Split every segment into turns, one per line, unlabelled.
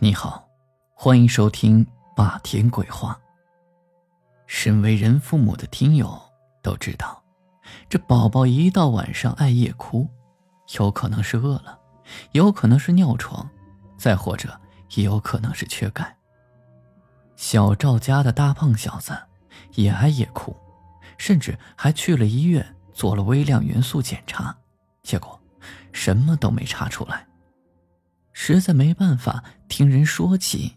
你好，欢迎收听《霸天鬼话》。身为人父母的听友都知道，这宝宝一到晚上爱夜哭，有可能是饿了，有可能是尿床，再或者也有可能是缺钙。小赵家的大胖小子也爱夜哭，甚至还去了医院做了微量元素检查，结果什么都没查出来。实在没办法听人说起，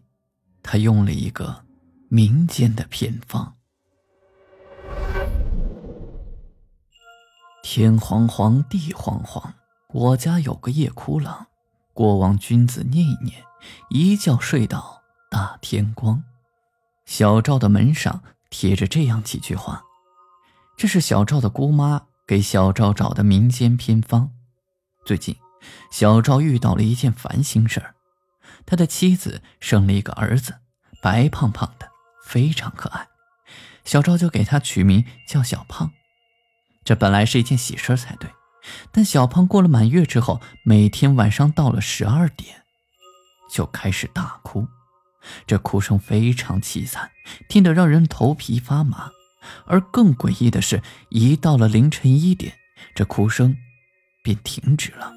他用了一个民间的偏方。天黄黄，地黄黄，我家有个夜哭郎，过往君子念一念，一觉睡到大天光。小赵的门上贴着这样几句话，这是小赵的姑妈给小赵找的民间偏方。最近。小赵遇到了一件烦心事儿，他的妻子生了一个儿子，白胖胖的，非常可爱。小赵就给他取名叫小胖。这本来是一件喜事才对，但小胖过了满月之后，每天晚上到了十二点，就开始大哭，这哭声非常凄惨，听得让人头皮发麻。而更诡异的是，一到了凌晨一点，这哭声便停止了。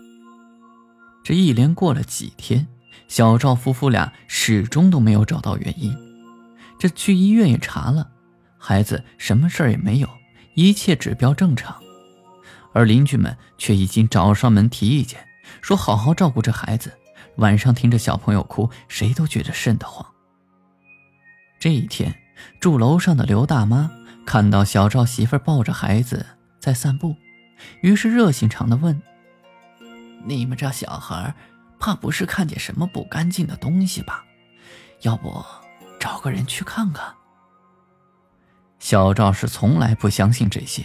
这一连过了几天，小赵夫妇俩始终都没有找到原因。这去医院也查了，孩子什么事儿也没有，一切指标正常。而邻居们却已经找上门提意见，说好好照顾这孩子，晚上听着小朋友哭，谁都觉得瘆得慌。这一天，住楼上的刘大妈看到小赵媳妇抱着孩子在散步，于是热心肠的问。你们这小孩，怕不是看见什么不干净的东西吧？要不找个人去看看。小赵是从来不相信这些。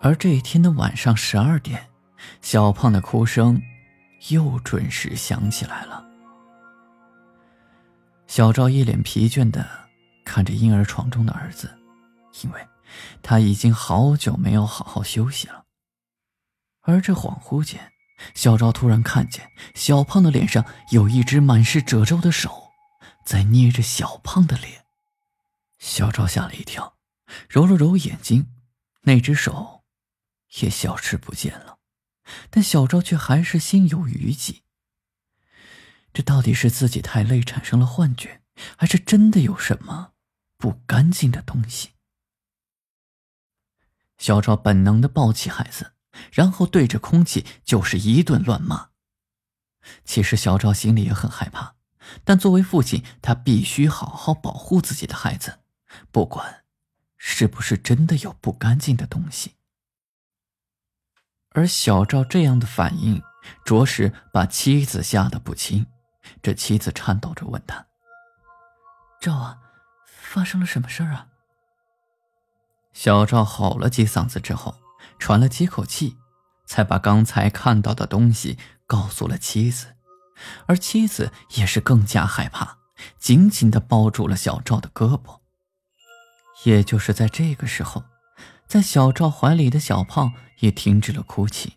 而这一天的晚上十二点，小胖的哭声又准时响起来了。小赵一脸疲倦的看着婴儿床中的儿子，因为他已经好久没有好好休息了。而这恍惚间，小赵突然看见小胖的脸上有一只满是褶皱的手，在捏着小胖的脸。小赵吓了一跳，揉了揉眼睛，那只手也消失不见了。但小赵却还是心有余悸。这到底是自己太累产生了幻觉，还是真的有什么不干净的东西？小赵本能的抱起孩子。然后对着空气就是一顿乱骂。其实小赵心里也很害怕，但作为父亲，他必须好好保护自己的孩子，不管是不是真的有不干净的东西。而小赵这样的反应，着实把妻子吓得不轻。这妻子颤抖着问他：“赵啊，发生了什么事儿啊？”小赵吼了几嗓子之后。喘了几口气，才把刚才看到的东西告诉了妻子，而妻子也是更加害怕，紧紧地抱住了小赵的胳膊。也就是在这个时候，在小赵怀里的小胖也停止了哭泣，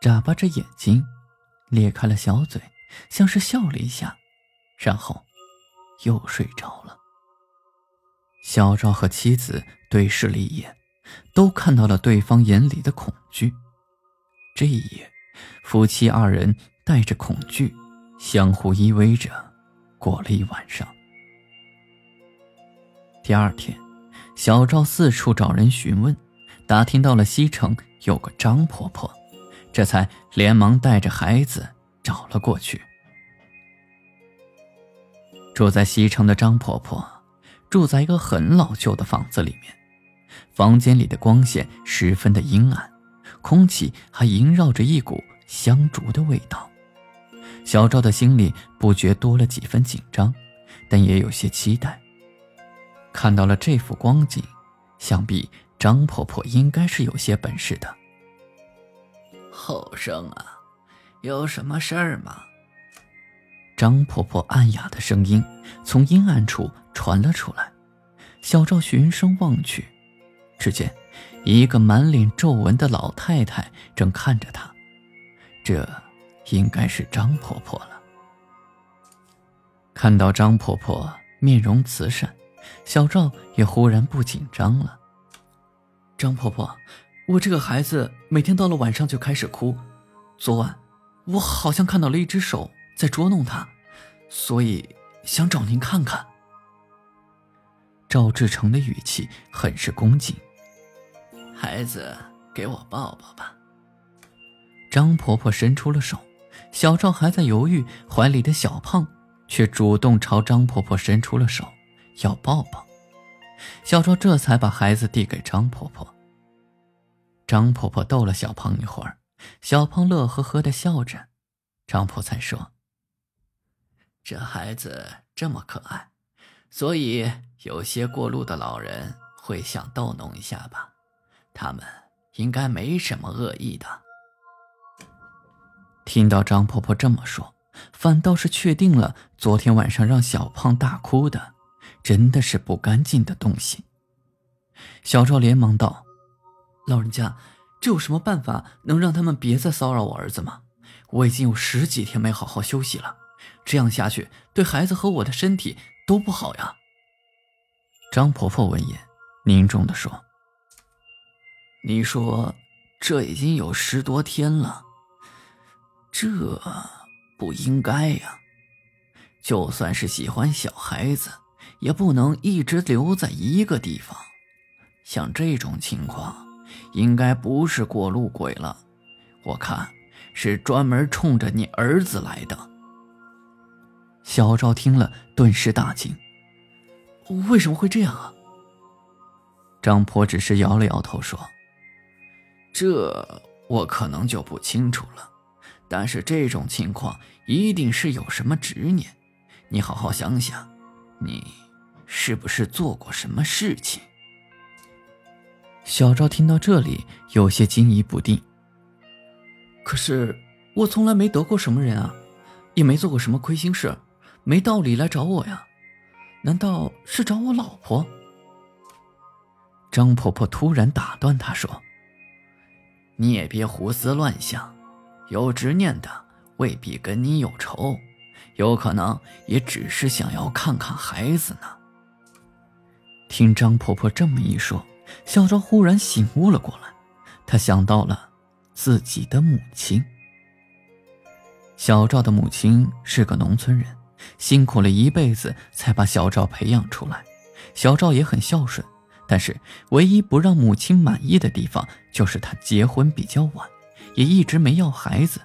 眨巴着眼睛，咧开了小嘴，像是笑了一下，然后又睡着了。小赵和妻子对视了一眼。都看到了对方眼里的恐惧。这一夜，夫妻二人带着恐惧，相互依偎着过了一晚上。第二天，小赵四处找人询问，打听到了西城有个张婆婆，这才连忙带着孩子找了过去。住在西城的张婆婆，住在一个很老旧的房子里面。房间里的光线十分的阴暗，空气还萦绕着一股香烛的味道。小赵的心里不觉多了几分紧张，但也有些期待。看到了这幅光景，想必张婆婆应该是有些本事的。
后生啊，有什么事儿吗？
张婆婆暗哑的声音从阴暗处传了出来。小赵循声望去。只见一个满脸皱纹的老太太正看着他，这应该是张婆婆了。看到张婆婆面容慈善，小赵也忽然不紧张了。
张婆婆，我这个孩子每天到了晚上就开始哭，昨晚我好像看到了一只手在捉弄他，所以想找您看看。
赵志成的语气很是恭敬。
孩子，给我抱抱吧。
张婆婆伸出了手，小赵还在犹豫，怀里的小胖却主动朝张婆婆伸出了手，要抱抱。小赵这才把孩子递给张婆婆。张婆婆逗了小胖一会儿，小胖乐呵呵的笑着。张婆才说：“
这孩子这么可爱，所以有些过路的老人会想逗弄一下吧。他们应该没什么恶意的。”
听到张婆婆这么说，反倒是确定了昨天晚上让小胖大哭的，真的是不干净的东西。小赵连忙道：“
老人家，这有什么办法能让他们别再骚扰我儿子吗？我已经有十几天没好好休息了，这样下去对孩子和我的身体都不好呀。”
张婆婆闻言，凝重地说：“
你说，这已经有十多天了。”这不应该呀！就算是喜欢小孩子，也不能一直留在一个地方。像这种情况，应该不是过路鬼了，我看是专门冲着你儿子来的。
小赵听了，顿时大惊：“
为什么会这样啊？”
张婆只是摇了摇头说：“
这我可能就不清楚了。”但是这种情况一定是有什么执念，你好好想想，你是不是做过什么事情？
小赵听到这里有些惊疑不定。
可是我从来没得过什么人啊，也没做过什么亏心事，没道理来找我呀？难道是找我老婆？
张婆婆突然打断他说：“
你也别胡思乱想。”有执念的未必跟你有仇，有可能也只是想要看看孩子呢。
听张婆婆这么一说，小赵忽然醒悟了过来，他想到了自己的母亲。小赵的母亲是个农村人，辛苦了一辈子才把小赵培养出来。小赵也很孝顺，但是唯一不让母亲满意的地方就是他结婚比较晚。也一直没要孩子，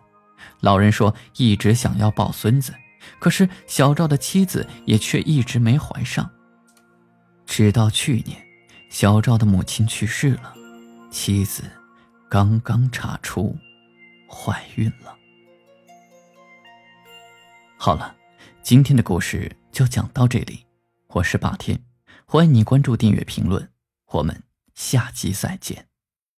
老人说一直想要抱孙子，可是小赵的妻子也却一直没怀上。直到去年，小赵的母亲去世了，妻子刚刚查出怀孕了。好了，今天的故事就讲到这里，我是霸天，欢迎你关注、订阅、评论，我们下期再见。